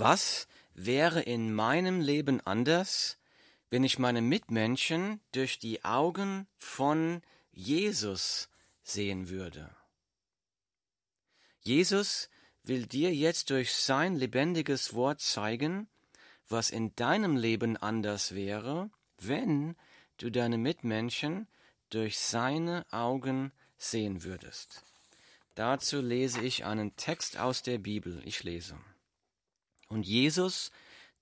Was wäre in meinem Leben anders, wenn ich meine Mitmenschen durch die Augen von Jesus sehen würde? Jesus will dir jetzt durch sein lebendiges Wort zeigen, was in deinem Leben anders wäre, wenn du deine Mitmenschen durch seine Augen sehen würdest. Dazu lese ich einen Text aus der Bibel. Ich lese. Und Jesus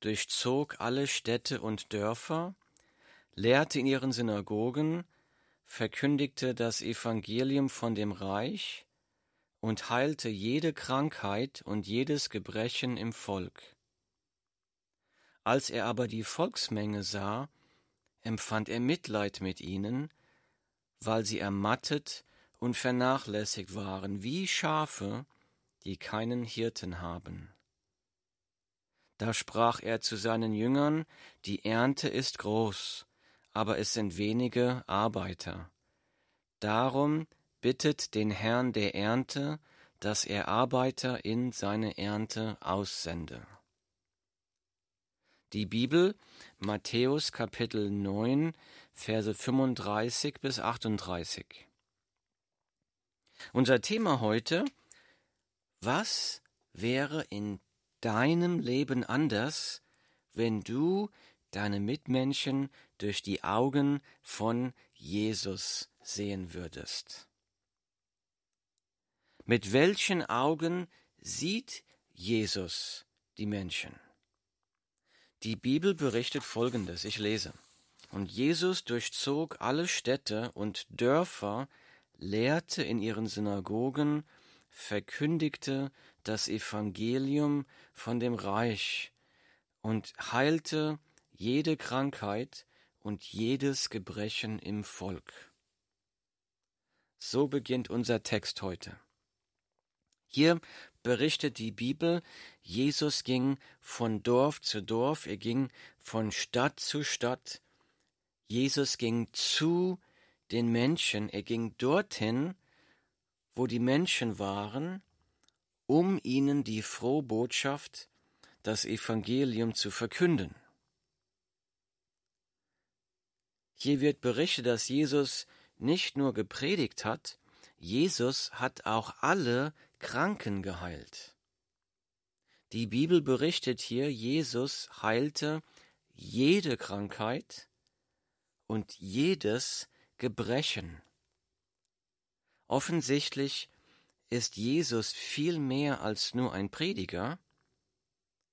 durchzog alle Städte und Dörfer, lehrte in ihren Synagogen, verkündigte das Evangelium von dem Reich und heilte jede Krankheit und jedes Gebrechen im Volk. Als er aber die Volksmenge sah, empfand er Mitleid mit ihnen, weil sie ermattet und vernachlässigt waren, wie Schafe, die keinen Hirten haben. Da sprach er zu seinen Jüngern, die Ernte ist groß, aber es sind wenige Arbeiter. Darum bittet den Herrn der Ernte, dass er Arbeiter in seine Ernte aussende. Die Bibel, Matthäus Kapitel 9, Verse 35 bis 38. Unser Thema heute, was wäre in deinem Leben anders, wenn du deine Mitmenschen durch die Augen von Jesus sehen würdest? Mit welchen Augen sieht Jesus die Menschen? Die Bibel berichtet Folgendes, ich lese. Und Jesus durchzog alle Städte und Dörfer, lehrte in ihren Synagogen, verkündigte das Evangelium von dem Reich und heilte jede Krankheit und jedes Gebrechen im Volk. So beginnt unser Text heute. Hier berichtet die Bibel, Jesus ging von Dorf zu Dorf, er ging von Stadt zu Stadt, Jesus ging zu den Menschen, er ging dorthin, wo die Menschen waren, um ihnen die frohe Botschaft, das Evangelium zu verkünden. Hier wird berichtet, dass Jesus nicht nur gepredigt hat, Jesus hat auch alle Kranken geheilt. Die Bibel berichtet hier, Jesus heilte jede Krankheit und jedes Gebrechen. Offensichtlich ist Jesus viel mehr als nur ein Prediger.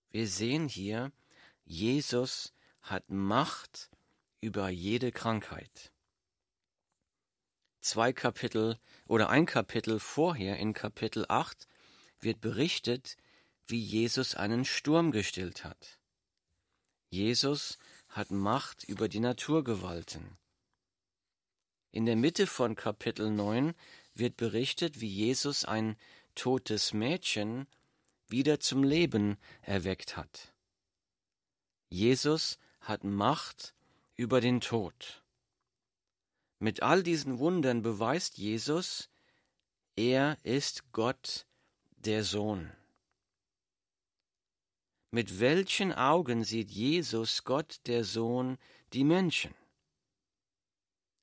Wir sehen hier, Jesus hat Macht über jede Krankheit. Zwei Kapitel oder ein Kapitel vorher in Kapitel 8 wird berichtet, wie Jesus einen Sturm gestillt hat. Jesus hat Macht über die Naturgewalten. In der Mitte von Kapitel 9 wird berichtet, wie Jesus ein totes Mädchen wieder zum Leben erweckt hat. Jesus hat Macht über den Tod. Mit all diesen Wundern beweist Jesus, er ist Gott, der Sohn. Mit welchen Augen sieht Jesus, Gott, der Sohn, die Menschen?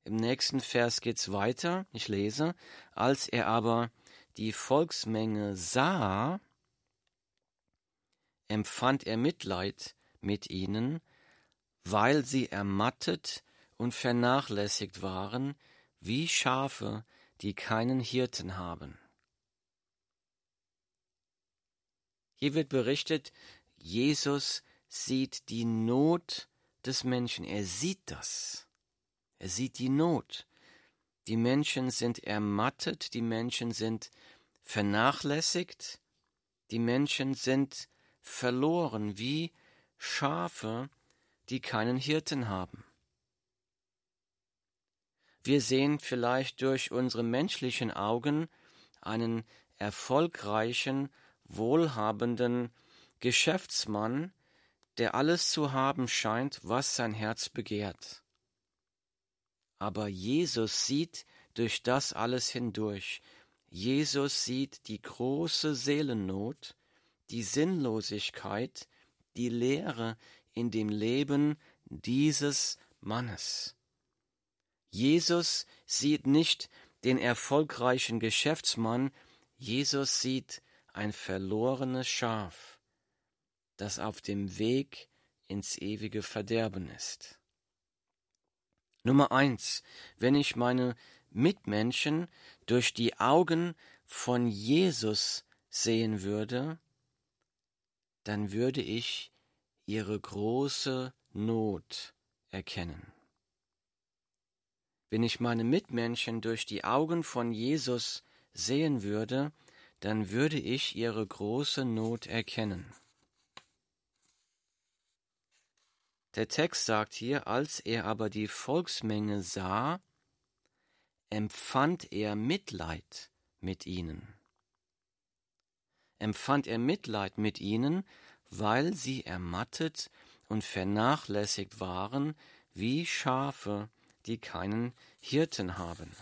Im nächsten Vers geht's weiter. Ich lese. Als er aber die Volksmenge sah, empfand er Mitleid mit ihnen, weil sie ermattet und vernachlässigt waren, wie Schafe, die keinen Hirten haben. Hier wird berichtet, Jesus sieht die Not des Menschen, er sieht das. Er sieht die Not. Die Menschen sind ermattet, die Menschen sind vernachlässigt, die Menschen sind verloren wie Schafe, die keinen Hirten haben. Wir sehen vielleicht durch unsere menschlichen Augen einen erfolgreichen, wohlhabenden Geschäftsmann, der alles zu haben scheint, was sein Herz begehrt. Aber Jesus sieht durch das alles hindurch. Jesus sieht die große Seelennot, die Sinnlosigkeit, die Leere in dem Leben dieses Mannes. Jesus sieht nicht den erfolgreichen Geschäftsmann, Jesus sieht ein verlorenes Schaf, das auf dem Weg ins ewige Verderben ist. Nummer eins, wenn ich meine Mitmenschen durch die Augen von Jesus sehen würde, dann würde ich ihre große Not erkennen. Wenn ich meine Mitmenschen durch die Augen von Jesus sehen würde, dann würde ich ihre große Not erkennen. Der Text sagt hier, als er aber die Volksmenge sah, empfand er Mitleid mit ihnen. Empfand er Mitleid mit ihnen, weil sie ermattet und vernachlässigt waren wie Schafe, die keinen Hirten haben.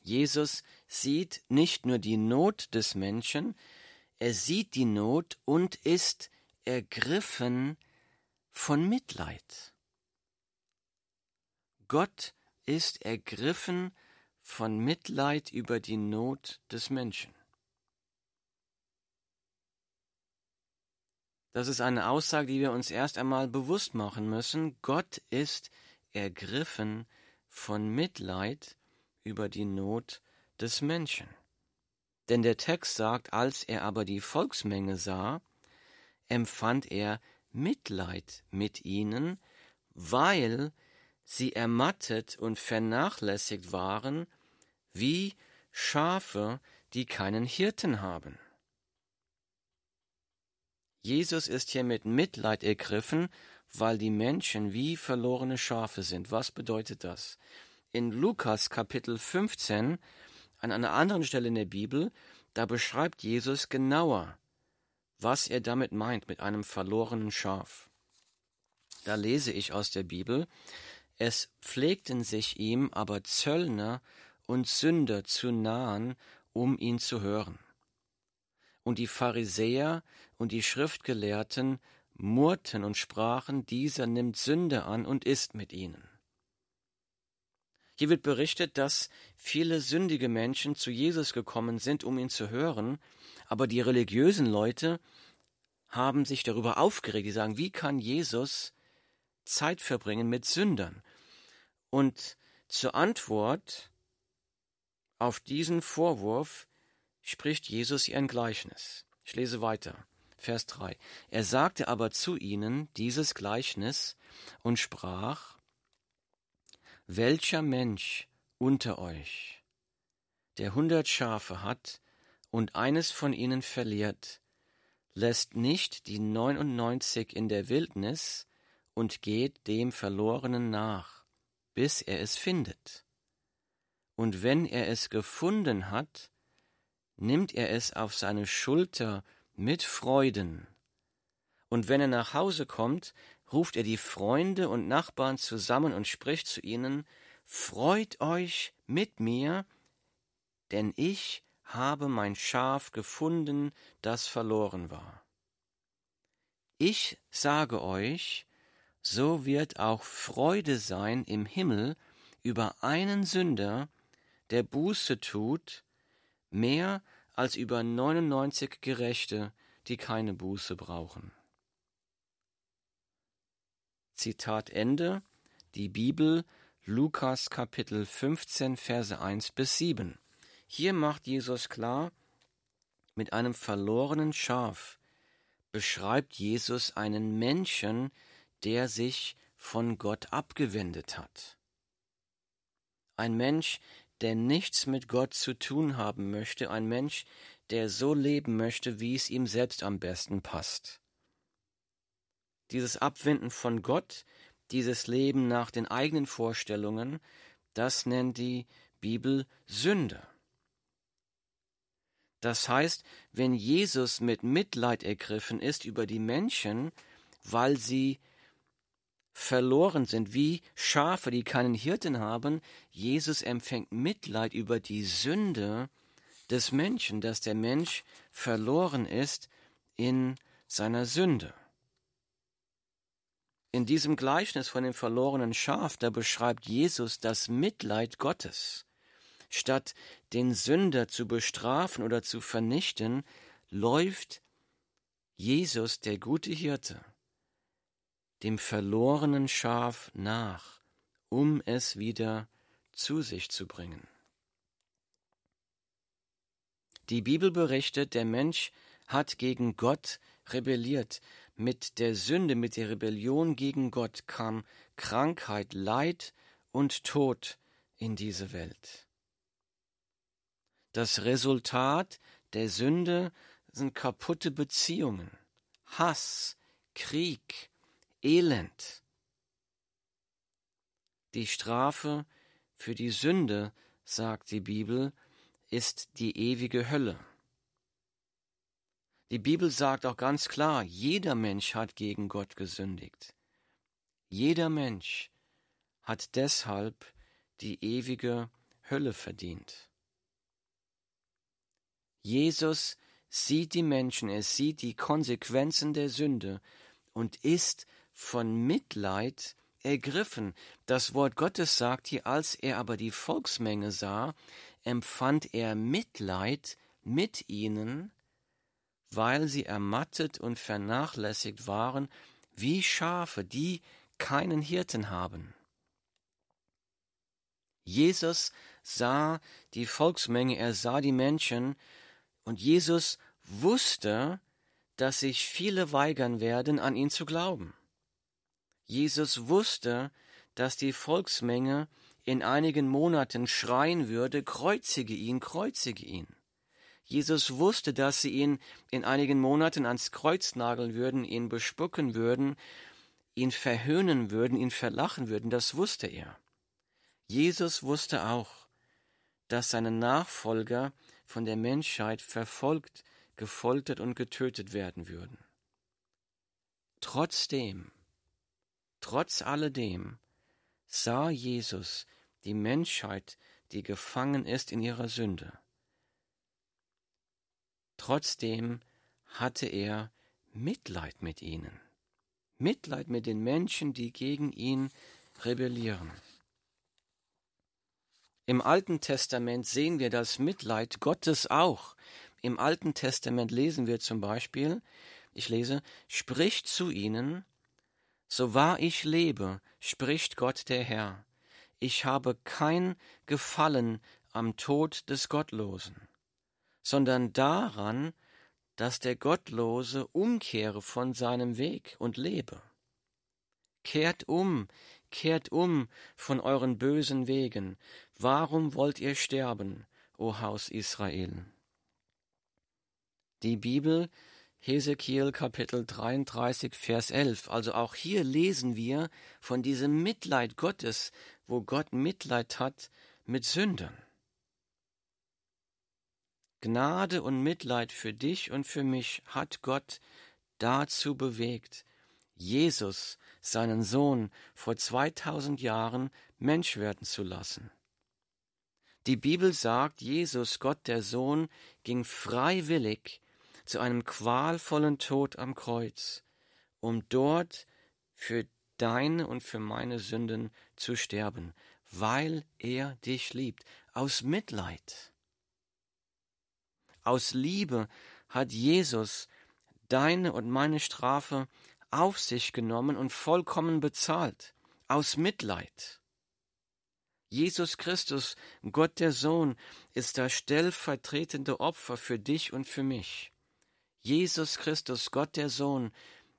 Jesus sieht nicht nur die Not des Menschen, er sieht die Not und ist ergriffen von Mitleid. Gott ist ergriffen von Mitleid über die Not des Menschen. Das ist eine Aussage, die wir uns erst einmal bewusst machen müssen. Gott ist ergriffen von Mitleid über die Not des Menschen. Denn der Text sagt, als er aber die Volksmenge sah, empfand er Mitleid mit ihnen, weil sie ermattet und vernachlässigt waren, wie Schafe, die keinen Hirten haben. Jesus ist hier mit Mitleid ergriffen, weil die Menschen wie verlorene Schafe sind. Was bedeutet das? In Lukas Kapitel 15, an einer anderen Stelle in der Bibel, da beschreibt Jesus genauer, was er damit meint mit einem verlorenen Schaf. Da lese ich aus der Bibel, es pflegten sich ihm aber Zöllner und Sünder zu nahen, um ihn zu hören. Und die Pharisäer und die Schriftgelehrten murrten und sprachen, dieser nimmt Sünde an und isst mit ihnen. Hier wird berichtet, dass viele sündige Menschen zu Jesus gekommen sind, um ihn zu hören, aber die religiösen Leute haben sich darüber aufgeregt, die sagen, wie kann Jesus Zeit verbringen mit Sündern? Und zur Antwort auf diesen Vorwurf spricht Jesus ihr ein Gleichnis. Ich lese weiter. Vers 3. Er sagte aber zu ihnen dieses Gleichnis und sprach, Welcher Mensch unter euch, der hundert Schafe hat und eines von ihnen verliert, lässt nicht die neunundneunzig in der Wildnis und geht dem Verlorenen nach, bis er es findet. Und wenn er es gefunden hat, nimmt er es auf seine Schulter mit Freuden. Und wenn er nach Hause kommt, ruft er die Freunde und Nachbarn zusammen und spricht zu ihnen, Freut euch mit mir, denn ich habe mein Schaf gefunden, das verloren war. Ich sage euch, so wird auch Freude sein im Himmel über einen Sünder, der Buße tut, mehr als über 99 Gerechte, die keine Buße brauchen. Zitat Ende, die Bibel, Lukas Kapitel 15, Verse 1 bis 7. Hier macht Jesus klar, mit einem verlorenen Schaf beschreibt Jesus einen Menschen, der sich von Gott abgewendet hat. Ein Mensch, der nichts mit Gott zu tun haben möchte, ein Mensch, der so leben möchte, wie es ihm selbst am besten passt. Dieses Abwenden von Gott, dieses Leben nach den eigenen Vorstellungen, das nennt die Bibel Sünde. Das heißt, wenn Jesus mit Mitleid ergriffen ist über die Menschen, weil sie verloren sind, wie Schafe, die keinen Hirten haben. Jesus empfängt Mitleid über die Sünde des Menschen, dass der Mensch verloren ist in seiner Sünde. In diesem Gleichnis von dem verlorenen Schaf, da beschreibt Jesus das Mitleid Gottes. Statt den Sünder zu bestrafen oder zu vernichten, läuft Jesus, der gute Hirte, dem verlorenen Schaf nach, um es wieder zu sich zu bringen. Die Bibel berichtet, der Mensch hat gegen Gott rebelliert. Mit der Sünde, mit der Rebellion gegen Gott kam Krankheit, Leid und Tod in diese Welt. Das Resultat der Sünde sind kaputte Beziehungen, Hass, Krieg, Elend. Die Strafe für die Sünde, sagt die Bibel, ist die ewige Hölle. Die Bibel sagt auch ganz klar, jeder Mensch hat gegen Gott gesündigt. Jeder Mensch hat deshalb die ewige Hölle verdient. Jesus sieht die Menschen, er sieht die Konsequenzen der Sünde und ist von Mitleid ergriffen. Das Wort Gottes sagt hier, als er aber die Volksmenge sah, empfand er Mitleid mit ihnen, weil sie ermattet und vernachlässigt waren, wie Schafe, die keinen Hirten haben. Jesus sah die Volksmenge, er sah die Menschen, und Jesus wusste, dass sich viele weigern werden, an ihn zu glauben. Jesus wusste, dass die Volksmenge in einigen Monaten schreien würde, kreuzige ihn, kreuzige ihn. Jesus wusste, dass sie ihn in einigen Monaten ans Kreuz nageln würden, ihn bespucken würden, ihn verhöhnen würden, ihn verlachen würden, das wusste er. Jesus wusste auch, dass seine Nachfolger von der Menschheit verfolgt, gefoltert und getötet werden würden. Trotzdem, trotz alledem, sah Jesus die Menschheit, die gefangen ist in ihrer Sünde. Trotzdem hatte er Mitleid mit ihnen, Mitleid mit den Menschen, die gegen ihn rebellieren. Im Alten Testament sehen wir das Mitleid Gottes auch. Im Alten Testament lesen wir zum Beispiel, ich lese, spricht zu ihnen, so wahr ich lebe, spricht Gott der Herr, ich habe kein Gefallen am Tod des Gottlosen sondern daran, dass der Gottlose umkehre von seinem Weg und lebe. Kehrt um, kehrt um von euren bösen Wegen. Warum wollt ihr sterben, o Haus Israel? Die Bibel, Hesekiel Kapitel 33, Vers 11. Also auch hier lesen wir von diesem Mitleid Gottes, wo Gott Mitleid hat mit Sündern. Gnade und Mitleid für dich und für mich hat Gott dazu bewegt, Jesus, seinen Sohn, vor 2000 Jahren Mensch werden zu lassen. Die Bibel sagt, Jesus, Gott der Sohn, ging freiwillig zu einem qualvollen Tod am Kreuz, um dort für deine und für meine Sünden zu sterben, weil er dich liebt, aus Mitleid. Aus Liebe hat Jesus deine und meine Strafe auf sich genommen und vollkommen bezahlt. Aus Mitleid. Jesus Christus, Gott der Sohn, ist das stellvertretende Opfer für dich und für mich. Jesus Christus, Gott der Sohn,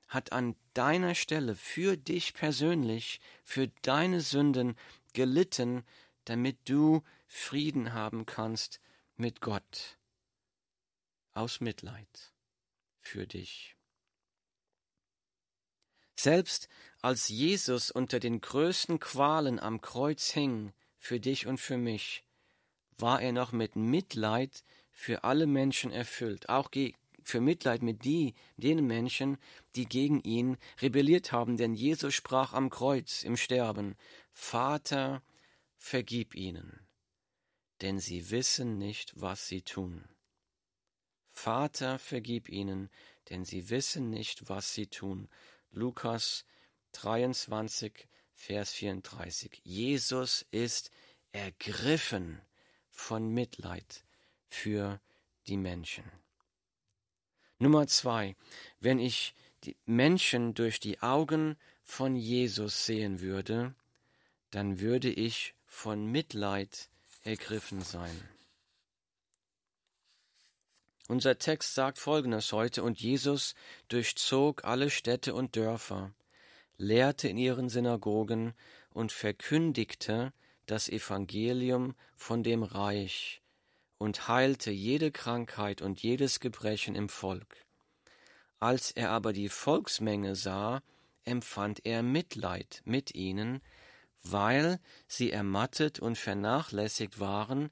hat an deiner Stelle für dich persönlich, für deine Sünden gelitten, damit du Frieden haben kannst mit Gott aus Mitleid für dich. Selbst als Jesus unter den größten Qualen am Kreuz hing, für dich und für mich, war er noch mit Mitleid für alle Menschen erfüllt, auch für Mitleid mit die, den Menschen, die gegen ihn rebelliert haben, denn Jesus sprach am Kreuz im Sterben, Vater, vergib ihnen, denn sie wissen nicht, was sie tun. Vater, vergib ihnen, denn sie wissen nicht, was sie tun. Lukas 23, Vers 34. Jesus ist ergriffen von Mitleid für die Menschen. Nummer zwei, wenn ich die Menschen durch die Augen von Jesus sehen würde, dann würde ich von Mitleid ergriffen sein. Unser Text sagt Folgendes heute, und Jesus durchzog alle Städte und Dörfer, lehrte in ihren Synagogen und verkündigte das Evangelium von dem Reich und heilte jede Krankheit und jedes Gebrechen im Volk. Als er aber die Volksmenge sah, empfand er Mitleid mit ihnen, weil sie ermattet und vernachlässigt waren,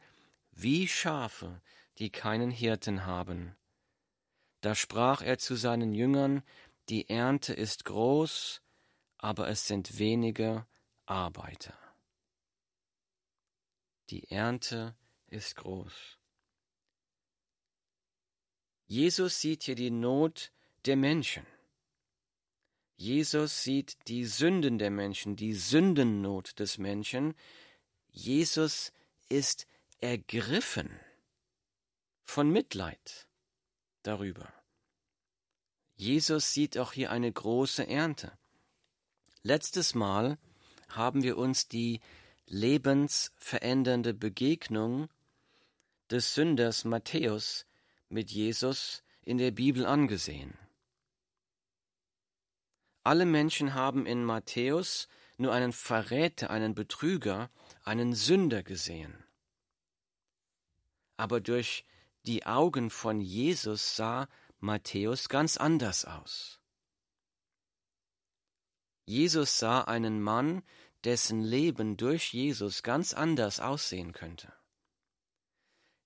wie Schafe, die keinen Hirten haben. Da sprach er zu seinen Jüngern, die Ernte ist groß, aber es sind wenige Arbeiter. Die Ernte ist groß. Jesus sieht hier die Not der Menschen. Jesus sieht die Sünden der Menschen, die Sündennot des Menschen. Jesus ist ergriffen von Mitleid darüber. Jesus sieht auch hier eine große Ernte. Letztes Mal haben wir uns die lebensverändernde Begegnung des Sünders Matthäus mit Jesus in der Bibel angesehen. Alle Menschen haben in Matthäus nur einen Verräter, einen Betrüger, einen Sünder gesehen. Aber durch die Augen von Jesus sah Matthäus ganz anders aus. Jesus sah einen Mann, dessen Leben durch Jesus ganz anders aussehen könnte.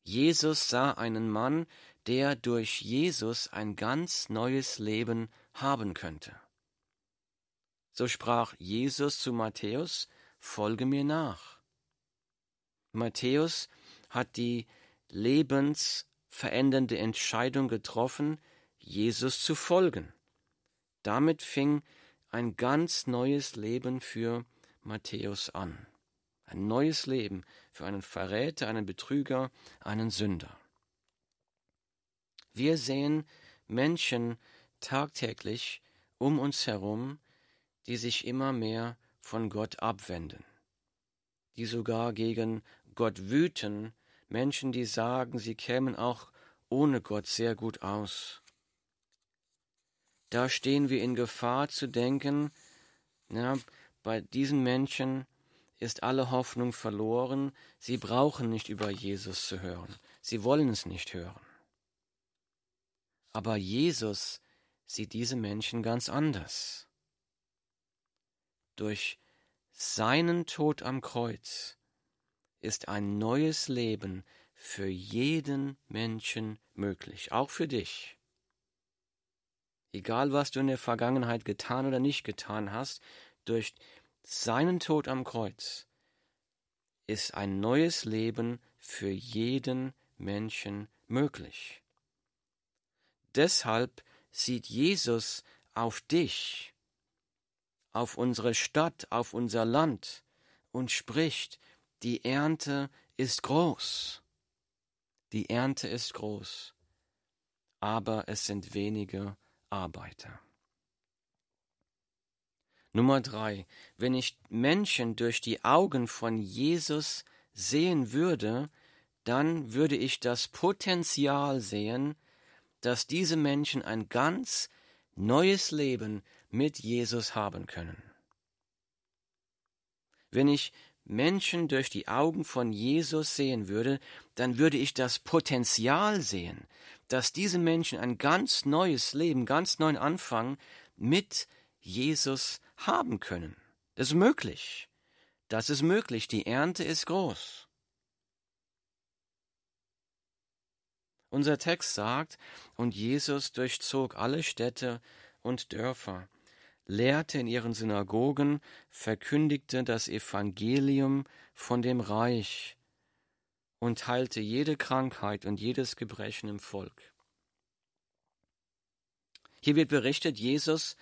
Jesus sah einen Mann, der durch Jesus ein ganz neues Leben haben könnte. So sprach Jesus zu Matthäus, Folge mir nach. Matthäus hat die lebensverändernde Entscheidung getroffen, Jesus zu folgen. Damit fing ein ganz neues Leben für Matthäus an. Ein neues Leben für einen Verräter, einen Betrüger, einen Sünder. Wir sehen Menschen tagtäglich um uns herum, die sich immer mehr von Gott abwenden, die sogar gegen Gott wüten, Menschen, die sagen, sie kämen auch ohne Gott sehr gut aus. Da stehen wir in Gefahr zu denken, na, bei diesen Menschen ist alle Hoffnung verloren, sie brauchen nicht über Jesus zu hören, sie wollen es nicht hören. Aber Jesus sieht diese Menschen ganz anders. Durch seinen Tod am Kreuz ist ein neues Leben für jeden Menschen möglich, auch für dich. Egal was du in der Vergangenheit getan oder nicht getan hast, durch seinen Tod am Kreuz ist ein neues Leben für jeden Menschen möglich. Deshalb sieht Jesus auf dich auf unsere Stadt, auf unser Land und spricht, die Ernte ist groß. Die Ernte ist groß, aber es sind wenige Arbeiter. Nummer drei. Wenn ich Menschen durch die Augen von Jesus sehen würde, dann würde ich das Potenzial sehen, dass diese Menschen ein ganz neues Leben mit Jesus haben können. Wenn ich Menschen durch die Augen von Jesus sehen würde, dann würde ich das Potenzial sehen, dass diese Menschen ein ganz neues Leben, ganz neuen Anfang mit Jesus haben können. Das ist möglich. Das ist möglich. Die Ernte ist groß. Unser Text sagt, und Jesus durchzog alle Städte und Dörfer lehrte in ihren Synagogen, verkündigte das Evangelium von dem Reich und heilte jede Krankheit und jedes Gebrechen im Volk. Hier wird berichtet, Jesus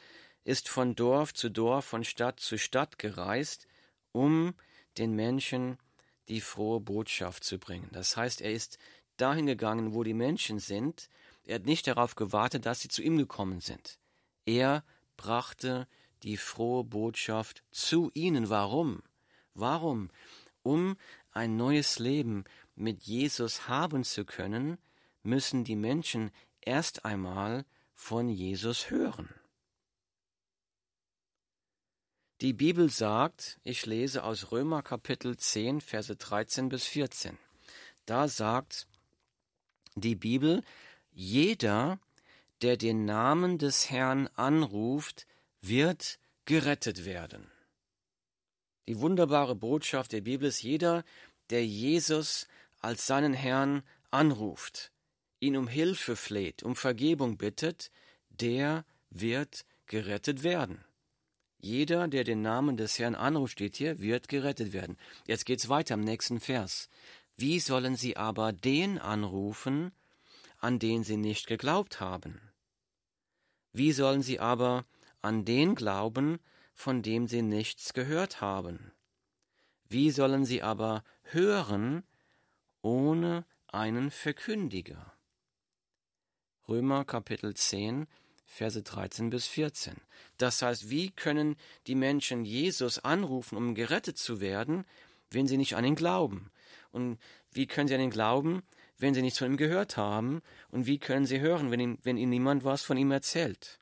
ist von Dorf zu Dorf, von Stadt zu Stadt gereist, um den Menschen die frohe Botschaft zu bringen. Das heißt, er ist dahin gegangen, wo die Menschen sind. Er hat nicht darauf gewartet, dass sie zu ihm gekommen sind. Er brachte die frohe Botschaft zu ihnen. Warum? Warum? Um ein neues Leben mit Jesus haben zu können, müssen die Menschen erst einmal von Jesus hören. Die Bibel sagt, ich lese aus Römer Kapitel 10, Verse 13 bis 14. Da sagt die Bibel, jeder, der den Namen des Herrn anruft, wird gerettet werden. Die wunderbare Botschaft der Bibel ist jeder, der Jesus als seinen Herrn anruft, ihn um Hilfe fleht, um Vergebung bittet, der wird gerettet werden. Jeder, der den Namen des Herrn anruft, steht hier, wird gerettet werden. Jetzt geht's weiter im nächsten Vers. Wie sollen sie aber den anrufen, an den sie nicht geglaubt haben? Wie sollen sie aber an den glauben, von dem sie nichts gehört haben? Wie sollen sie aber hören ohne einen Verkündiger? Römer Kapitel 10, Verse 13 bis 14. Das heißt, wie können die Menschen Jesus anrufen, um gerettet zu werden, wenn sie nicht an ihn glauben? Und wie können sie an ihn glauben, wenn sie nichts von ihm gehört haben? Und wie können sie hören, wenn, ihm, wenn ihnen niemand was von ihm erzählt?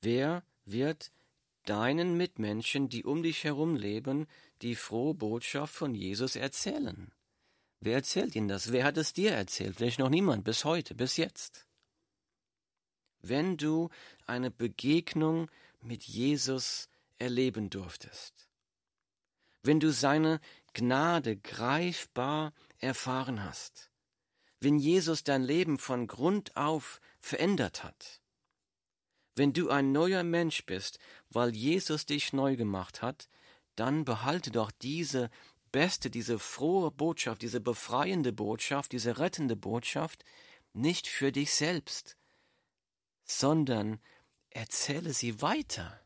Wer wird deinen Mitmenschen, die um dich herum leben, die frohe Botschaft von Jesus erzählen? Wer erzählt ihnen das? Wer hat es dir erzählt? Vielleicht noch niemand, bis heute, bis jetzt. Wenn du eine Begegnung mit Jesus erleben durftest, wenn du seine Gnade greifbar erfahren hast, wenn Jesus dein Leben von Grund auf verändert hat, wenn du ein neuer Mensch bist, weil Jesus dich neu gemacht hat, dann behalte doch diese beste, diese frohe Botschaft, diese befreiende Botschaft, diese rettende Botschaft nicht für dich selbst, sondern erzähle sie weiter,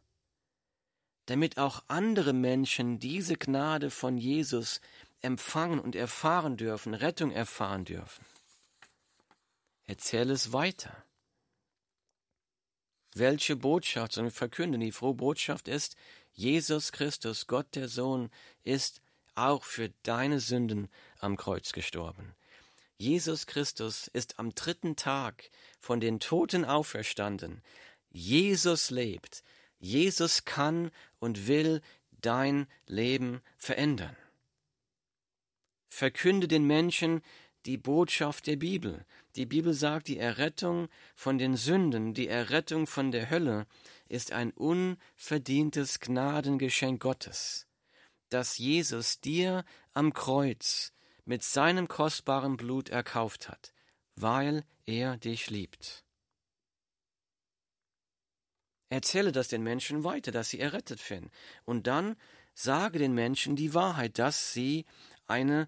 damit auch andere Menschen diese Gnade von Jesus empfangen und erfahren dürfen, Rettung erfahren dürfen. Erzähle es weiter. Welche Botschaft sollen wir verkünden? Die frohe Botschaft ist, Jesus Christus, Gott der Sohn, ist auch für deine Sünden am Kreuz gestorben. Jesus Christus ist am dritten Tag von den Toten auferstanden. Jesus lebt. Jesus kann und will dein Leben verändern. Verkünde den Menschen die Botschaft der Bibel. Die Bibel sagt, die Errettung von den Sünden, die Errettung von der Hölle ist ein unverdientes Gnadengeschenk Gottes das Jesus dir am Kreuz mit seinem kostbaren Blut erkauft hat, weil er dich liebt. Erzähle das den Menschen weiter, dass sie errettet werden. Und dann sage den Menschen die Wahrheit, dass sie eine,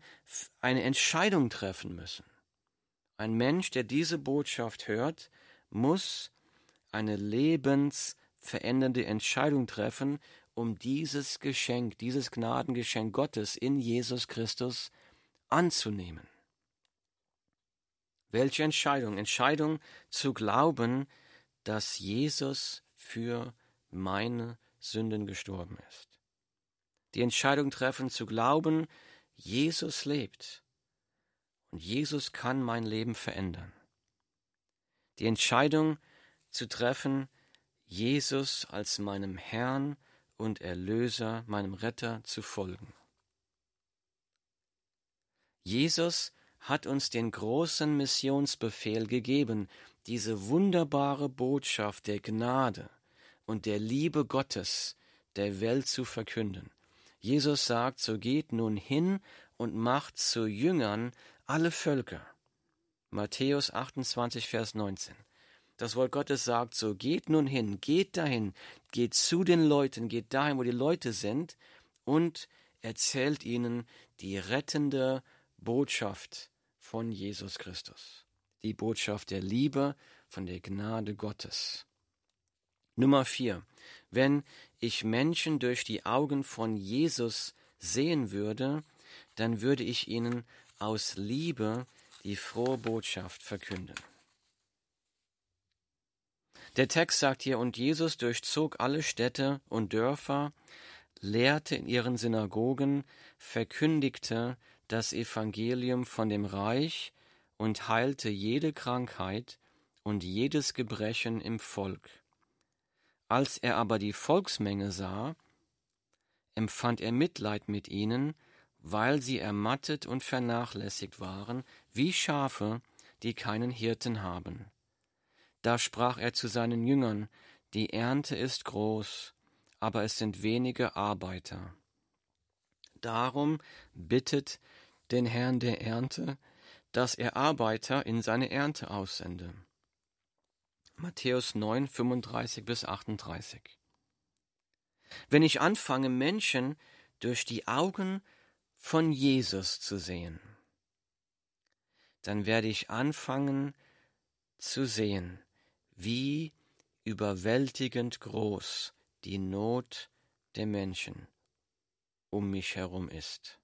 eine Entscheidung treffen müssen. Ein Mensch, der diese Botschaft hört, muss eine lebensverändernde Entscheidung treffen um dieses Geschenk, dieses Gnadengeschenk Gottes in Jesus Christus anzunehmen. Welche Entscheidung? Entscheidung zu glauben, dass Jesus für meine Sünden gestorben ist. Die Entscheidung treffen zu glauben, Jesus lebt und Jesus kann mein Leben verändern. Die Entscheidung zu treffen, Jesus als meinem Herrn und Erlöser, meinem Retter, zu folgen. Jesus hat uns den großen Missionsbefehl gegeben, diese wunderbare Botschaft der Gnade und der Liebe Gottes der Welt zu verkünden. Jesus sagt, so geht nun hin und macht zu Jüngern alle Völker. Matthäus 28, Vers 19. Das Wort Gottes sagt so, geht nun hin, geht dahin, geht zu den Leuten, geht dahin, wo die Leute sind und erzählt ihnen die rettende Botschaft von Jesus Christus. die Botschaft der Liebe, von der Gnade Gottes. Nummer vier. Wenn ich Menschen durch die Augen von Jesus sehen würde, dann würde ich ihnen aus Liebe die frohe Botschaft verkünden. Der Text sagt hier, und Jesus durchzog alle Städte und Dörfer, lehrte in ihren Synagogen, verkündigte das Evangelium von dem Reich und heilte jede Krankheit und jedes Gebrechen im Volk. Als er aber die Volksmenge sah, empfand er Mitleid mit ihnen, weil sie ermattet und vernachlässigt waren, wie Schafe, die keinen Hirten haben. Da sprach er zu seinen Jüngern, die Ernte ist groß, aber es sind wenige Arbeiter. Darum bittet den Herrn der Ernte, dass er Arbeiter in seine Ernte aussende. Matthäus 9, 35 bis 38. Wenn ich anfange, Menschen durch die Augen von Jesus zu sehen, dann werde ich anfangen zu sehen, wie überwältigend groß die Not der Menschen um mich herum ist.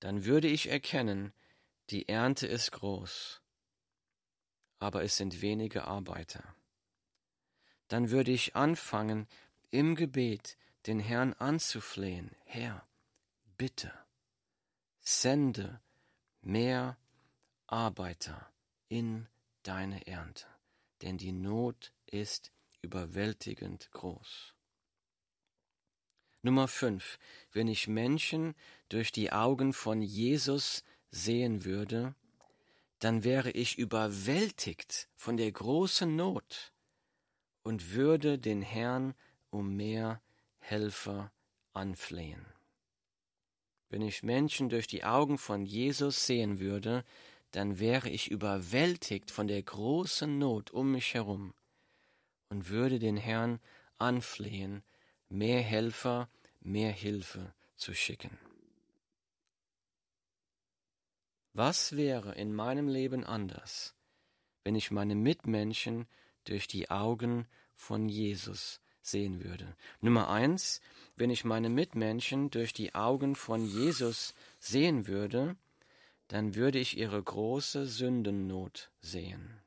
Dann würde ich erkennen, die Ernte ist groß, aber es sind wenige Arbeiter. Dann würde ich anfangen, im Gebet den Herrn anzuflehen, Herr, bitte, sende mehr Arbeiter in deine Ernte, denn die Not ist überwältigend groß. Nummer 5. Wenn ich Menschen durch die Augen von Jesus sehen würde, dann wäre ich überwältigt von der großen Not und würde den Herrn um mehr Helfer anflehen. Wenn ich Menschen durch die Augen von Jesus sehen würde, dann wäre ich überwältigt von der großen Not um mich herum und würde den Herrn anflehen, mehr Helfer, mehr Hilfe zu schicken. Was wäre in meinem Leben anders, wenn ich meine Mitmenschen durch die Augen von Jesus sehen würde? Nummer eins, wenn ich meine Mitmenschen durch die Augen von Jesus sehen würde, dann würde ich ihre große Sündennot sehen.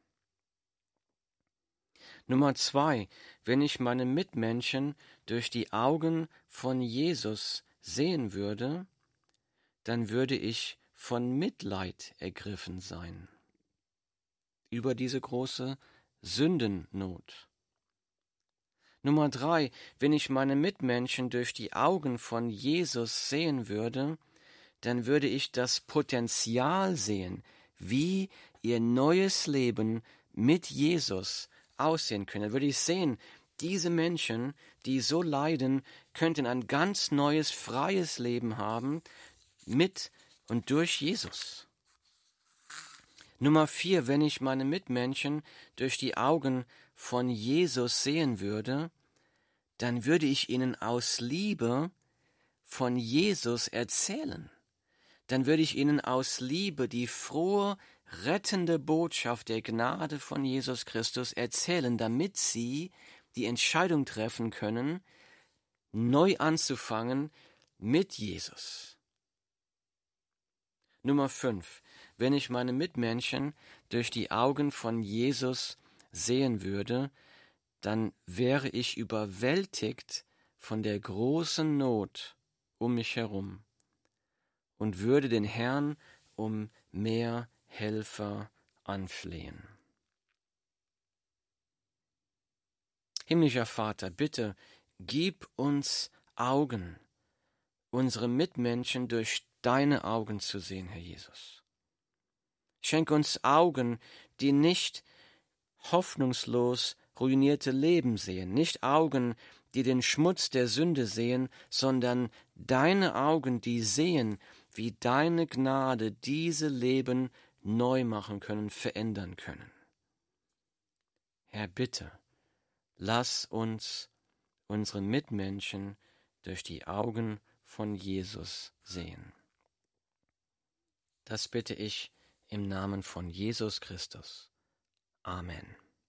Nummer zwei, wenn ich meine Mitmenschen durch die Augen von Jesus sehen würde, dann würde ich von Mitleid ergriffen sein über diese große Sündennot. Nummer drei, wenn ich meine Mitmenschen durch die Augen von Jesus sehen würde, dann würde ich das Potenzial sehen, wie ihr neues Leben mit Jesus aussehen könne. Dann würde ich sehen, diese Menschen, die so leiden, könnten ein ganz neues, freies Leben haben mit und durch Jesus. Nummer vier, wenn ich meine Mitmenschen durch die Augen von Jesus sehen würde, dann würde ich ihnen aus Liebe von Jesus erzählen dann würde ich ihnen aus Liebe die frohe, rettende Botschaft der Gnade von Jesus Christus erzählen, damit sie die Entscheidung treffen können, neu anzufangen mit Jesus. Nummer 5. Wenn ich meine Mitmenschen durch die Augen von Jesus sehen würde, dann wäre ich überwältigt von der großen Not um mich herum und würde den Herrn um mehr Helfer anflehen. Himmlischer Vater, bitte gib uns Augen, unsere Mitmenschen durch deine Augen zu sehen, Herr Jesus. Schenk uns Augen, die nicht hoffnungslos ruinierte Leben sehen, nicht Augen, die den Schmutz der Sünde sehen, sondern deine Augen, die sehen, wie deine Gnade diese Leben neu machen können, verändern können. Herr, bitte, lass uns unsere Mitmenschen durch die Augen von Jesus sehen. Das bitte ich im Namen von Jesus Christus. Amen.